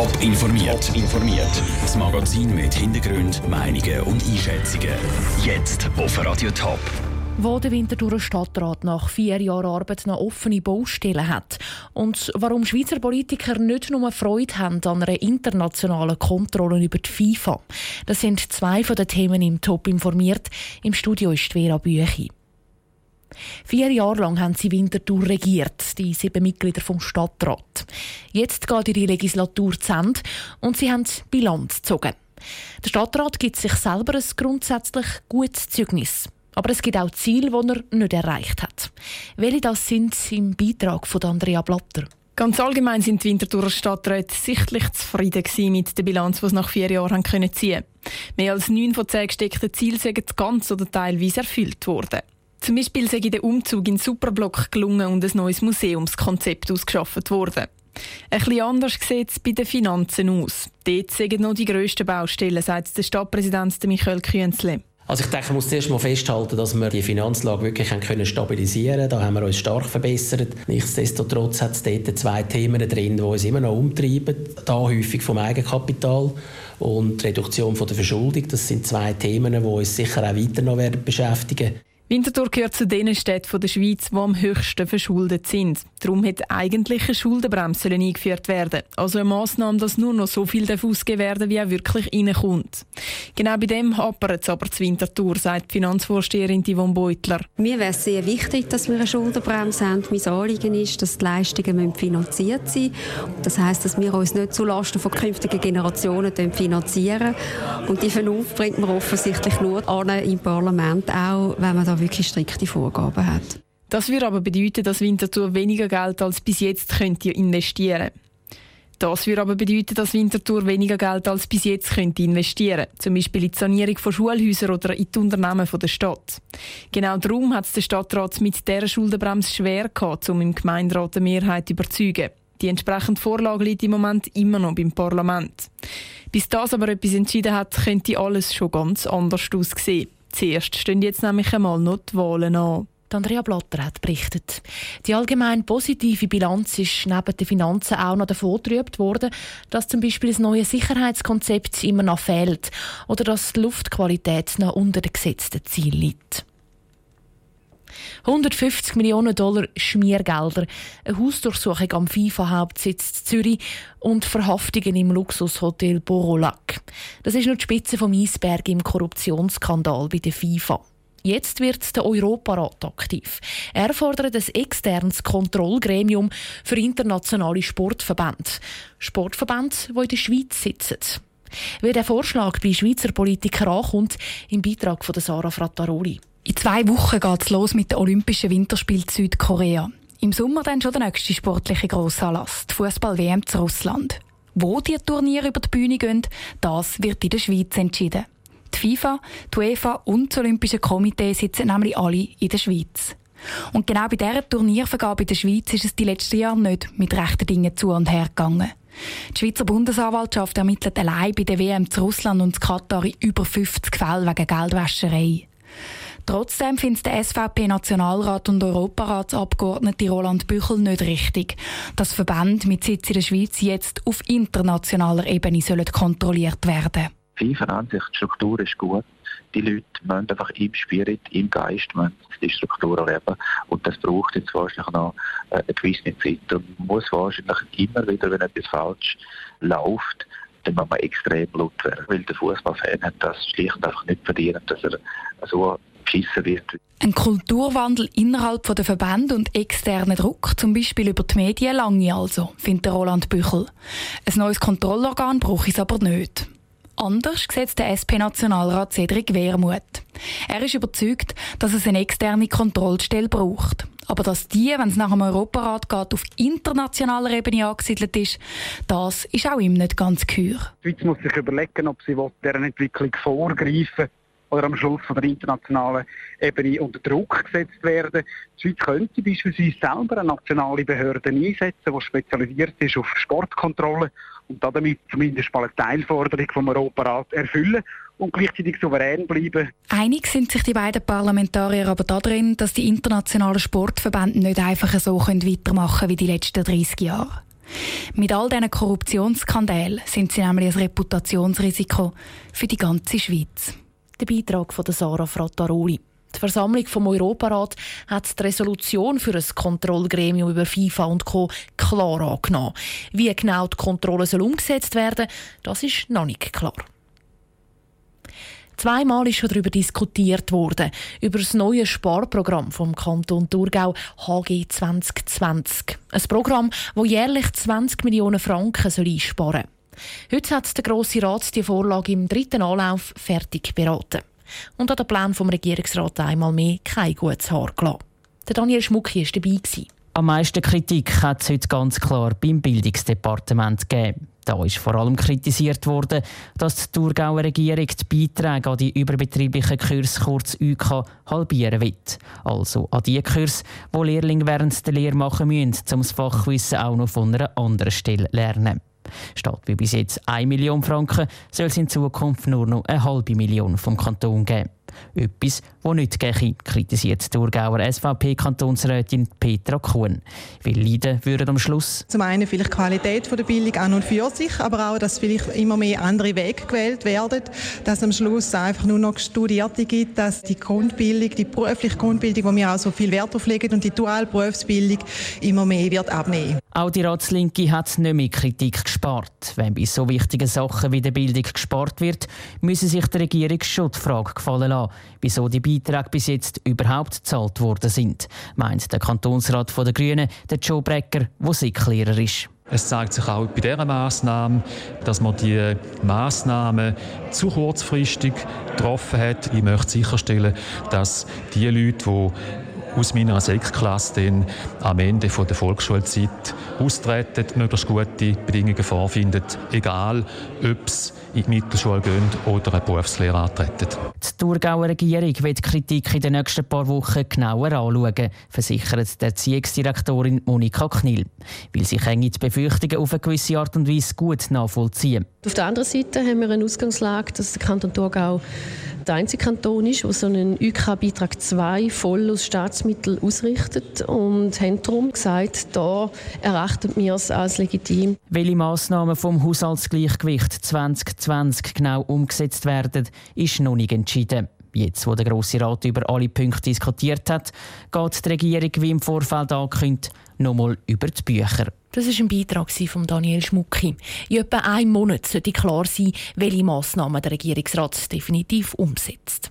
Top informiert. informiert. Das Magazin mit Hintergrund, Meinungen und Einschätzungen. Jetzt auf Radio Top. Wo der Winterthurer Stadtrat nach vier Jahren Arbeit noch offene Baustellen hat und warum Schweizer Politiker nicht nur Freude haben an einer internationalen Kontrolle über die FIFA. Das sind zwei von den Themen im Top informiert. Im Studio ist Vera Büchi. Vier Jahre lang haben sie Winterthur regiert, die sieben Mitglieder vom Stadtrat. Jetzt geht ihre Legislatur zu Ende und sie haben Bilanz gezogen. Der Stadtrat gibt sich selber ein grundsätzlich gutes Zeugnis. Aber es gibt auch Ziele, die er nicht erreicht hat. Welche das sind im Beitrag von Andrea Blatter? Ganz allgemein sind die Winterthurer Stadträte sichtlich zufrieden mit der Bilanz, die sie nach vier Jahren haben können ziehen Mehr als neun von zehn gesteckten Zielen sind ganz oder teilweise erfüllt worden. Zum Beispiel sei der Umzug in Superblock gelungen und ein neues Museumskonzept ausgeschafft worden. Ein bisschen anders sieht es bei den Finanzen aus. Dort sind noch die grössten Baustellen, sagt der Stadtpräsident Michael Künzle. Also ich denke, man muss zuerst mal festhalten, dass wir die Finanzlage wirklich können stabilisieren. Da haben wir uns stark verbessert. Nichtsdestotrotz hat es dort zwei Themen drin, die uns immer noch umtreiben. Da häufig vom Eigenkapital und die Reduktion von der Verschuldung. Das sind zwei Themen, die uns sicher auch weiter noch beschäftigen werden. Winterthur gehört zu den Städten der Schweiz, die am höchsten verschuldet sind. Darum hätte eigentlich eine Schuldenbremse eingeführt werden. Also eine Massnahme, dass nur noch so viel ausgegeben werden wie auch wirklich reinkommt. Genau bei dem hapert es aber zu Winterthur, sagt die Finanzvorsteherin Yvonne Beutler. Mir wäre es sehr wichtig, dass wir eine Schuldenbremse haben. Mein Anliegen ist, dass die Leistungen finanziert sein müssen. Das heisst, dass wir uns nicht zulasten von künftigen Generationen finanzieren. Und die Vernunft bringt man offensichtlich nur an im Parlament, auch wenn man da wirklich strikte Vorgaben hat. Das würde aber bedeuten, dass Winterthur weniger Geld als bis jetzt könnte investieren Das würde aber bedeuten, dass Winterthur weniger Geld als bis jetzt könnte investieren zum Beispiel in die Sanierung von Schulhäusern oder in die Unternehmen der Stadt. Genau darum hat es der Stadtrat mit dieser Schuldenbremse schwer gehabt, um im Gemeinderat eine Mehrheit zu überzeugen. Die entsprechende Vorlage liegt im Moment immer noch beim Parlament. Bis das aber etwas entschieden hat, könnte alles schon ganz anders aussehen. Zuerst stehen jetzt nämlich einmal noch die Wahlen an. Andrea Blatter hat berichtet. Die allgemein positive Bilanz ist neben den Finanzen auch noch davon getrübt worden, dass zum Beispiel das neue Sicherheitskonzept immer noch fehlt oder dass die Luftqualität noch unter den gesetzten Zielen liegt. 150 Millionen Dollar Schmiergelder, eine Hausdurchsuchung am FIFA-Hauptsitz Zürich und Verhaftungen im Luxushotel Borolac. Das ist nur die Spitze vom Eisberg im Korruptionsskandal bei der FIFA. Jetzt wird der Europarat aktiv. Er fordert ein externes Kontrollgremium für internationale Sportverbände. Sportverbände, die in der Schweiz sitzen. Wie der Vorschlag bei Schweizer Politikern ankommt, im Beitrag von Sarah Frattaroli. In zwei Wochen geht es los mit den Olympischen Winterspielen Südkorea. Im Sommer dann schon der nächste sportliche Grossanlass, die Fußball-WM zu Russland. Wo die Turniere über die Bühne gehen, das wird in der Schweiz entschieden. Die FIFA, die UEFA und das Olympische Komitee sitzen nämlich alle in der Schweiz. Und genau bei dieser Turniervergabe in der Schweiz ist es die letzten Jahre nicht mit rechten Dingen zu und her gegangen. Die Schweizer Bundesanwaltschaft ermittelt allein bei der WM zu Russland und zu Katar in über 50 Fällen wegen Geldwäscherei. Trotzdem findet der SVP-Nationalrat und Europaratsabgeordnete Roland Büchel nicht richtig, dass Verbände mit Sitz in der Schweiz jetzt auf internationaler Ebene sollen kontrolliert werden Die Ansicht, die Struktur ist gut. Die Leute müssen einfach im Spirit, im Geist die Struktur erleben. Und das braucht jetzt wahrscheinlich noch äh, eine gewisse Zeit. Und man muss wahrscheinlich immer wieder, wenn etwas falsch läuft, dann muss man extrem laut werden. Weil der Fußballfan hat das schlicht einfach nicht verdient, dass er so beschissen wird. Ein Kulturwandel innerhalb der Verbände und externen Druck, zum Beispiel über die Medien, lange also, findet Roland Büchel. Ein neues Kontrollorgan brauche es aber nicht. Anders sieht der SP-Nationalrat Cedric Wehrmuth. Er ist überzeugt, dass es eine externe Kontrollstelle braucht. Aber dass die, wenn es nach dem Europarat geht, auf internationaler Ebene angesiedelt ist, das ist auch ihm nicht ganz gehör. Die Schweiz muss sich überlegen, ob sie deren Entwicklung vorgreifen oder am Schluss von der internationalen Ebene unter Druck gesetzt werden. Die Schweiz könnte beispielsweise selber eine nationale Behörde einsetzen, die spezialisiert ist auf Sportkontrolle und damit zumindest mal eine Teilforderung vom Europarat erfüllen und gleichzeitig souverän bleiben. Einig sind sich die beiden Parlamentarier aber darin, dass die internationalen Sportverbände nicht einfach so weitermachen können wie die letzten 30 Jahre. Mit all diesen Korruptionsskandalen sind sie nämlich ein Reputationsrisiko für die ganze Schweiz. Der Beitrag von Sarah Frattaroli. Die Versammlung vom Europarat hat die Resolution für ein Kontrollgremium über FIFA und Co. klar angenommen. Wie genau die Kontrolle soll umgesetzt werden, das ist noch nicht klar. Zweimal ist schon darüber diskutiert worden, über das neue Sparprogramm vom Kanton Thurgau HG 2020. Ein Programm, das jährlich 20 Millionen Franken einsparen soll. Heute hat der Grosse Rat die Vorlage im dritten Anlauf fertig beraten. Und an den Plan vom Regierungsrat einmal mehr kein gutes Haar gelassen. Daniel Schmucki war dabei. Am meisten Kritik hat es heute ganz klar beim Bildungsdepartement gegeben. Da ist vor allem kritisiert worden, dass die Thurgauer Regierung die Beiträge an die überbetrieblichen Kurse kurz UK halbieren will. Also an die Kurse, die Lehrlinge während der Lehre machen müssen, um das Fachwissen auch noch von einer anderen Stelle lernen. Statt wie bis jetzt 1 Million Franken soll es in Zukunft nur noch eine halbe Million vom Kanton geben. Etwas, das nicht gehe, kritisiert die Thurgauer SVP-Kantonsrätin Petra Kuhn. Weil Leiden würden am Schluss... Zum einen vielleicht die Qualität der Bildung an und für sich, aber auch, dass vielleicht immer mehr andere Wege gewählt werden, dass am Schluss einfach nur noch Studierte gibt, dass die Grundbildung, die berufliche Grundbildung, wo wir auch so viel Wert drauf legen und die duale Berufsbildung immer mehr wird abnehmen. Auch die Ratslinke hat nicht mehr Kritik gespart. Wenn bei so wichtigen Sachen wie der Bildung gespart wird, müsse sich der Regierung schon die Frage gefallen lassen, wieso die Beiträge bis jetzt überhaupt gezahlt worden sind, meint der Kantonsrat der Grünen, der Joe Brecker, der Sicklehrer ist. Es zeigt sich auch bei dieser Massnahme, dass man die Massnahmen zu kurzfristig getroffen hat. Ich möchte sicherstellen, dass die Leute, die aus meiner Sektklasse am Ende der Volksschulzeit austreten, möglichst gute Bedingungen vorfinden, egal ob es in die Mittelschule gehen oder eine Berufslehre antreten. Die Thurgauer Regierung wird die Kritik in den nächsten paar Wochen genauer anschauen, versichert die Erziehungsdirektorin Monika Knill. Weil sie die Befürchtungen auf eine gewisse Art und Weise gut nachvollziehen. Auf der anderen Seite haben wir eine Ausgangslage, dass der Kanton Thurgau der einzige Kanton ist, der so einen UK-Beitrag 2 voll aus Staatsmitteln ausrichtet und haben darum gesagt, da erachten wir es als legitim. Welche Massnahmen vom Haushaltsgleichgewicht 2020 genau umgesetzt werden, ist noch nicht entschieden. Jetzt, wo der Grosse Rat über alle Punkte diskutiert hat, geht die Regierung, wie im Vorfeld angekündigt, nochmal über die Bücher. Das war ein Beitrag von Daniel Schmucki. In etwa einem Monat sollte klar sein, welche Massnahmen der Regierungsrat definitiv umsetzt.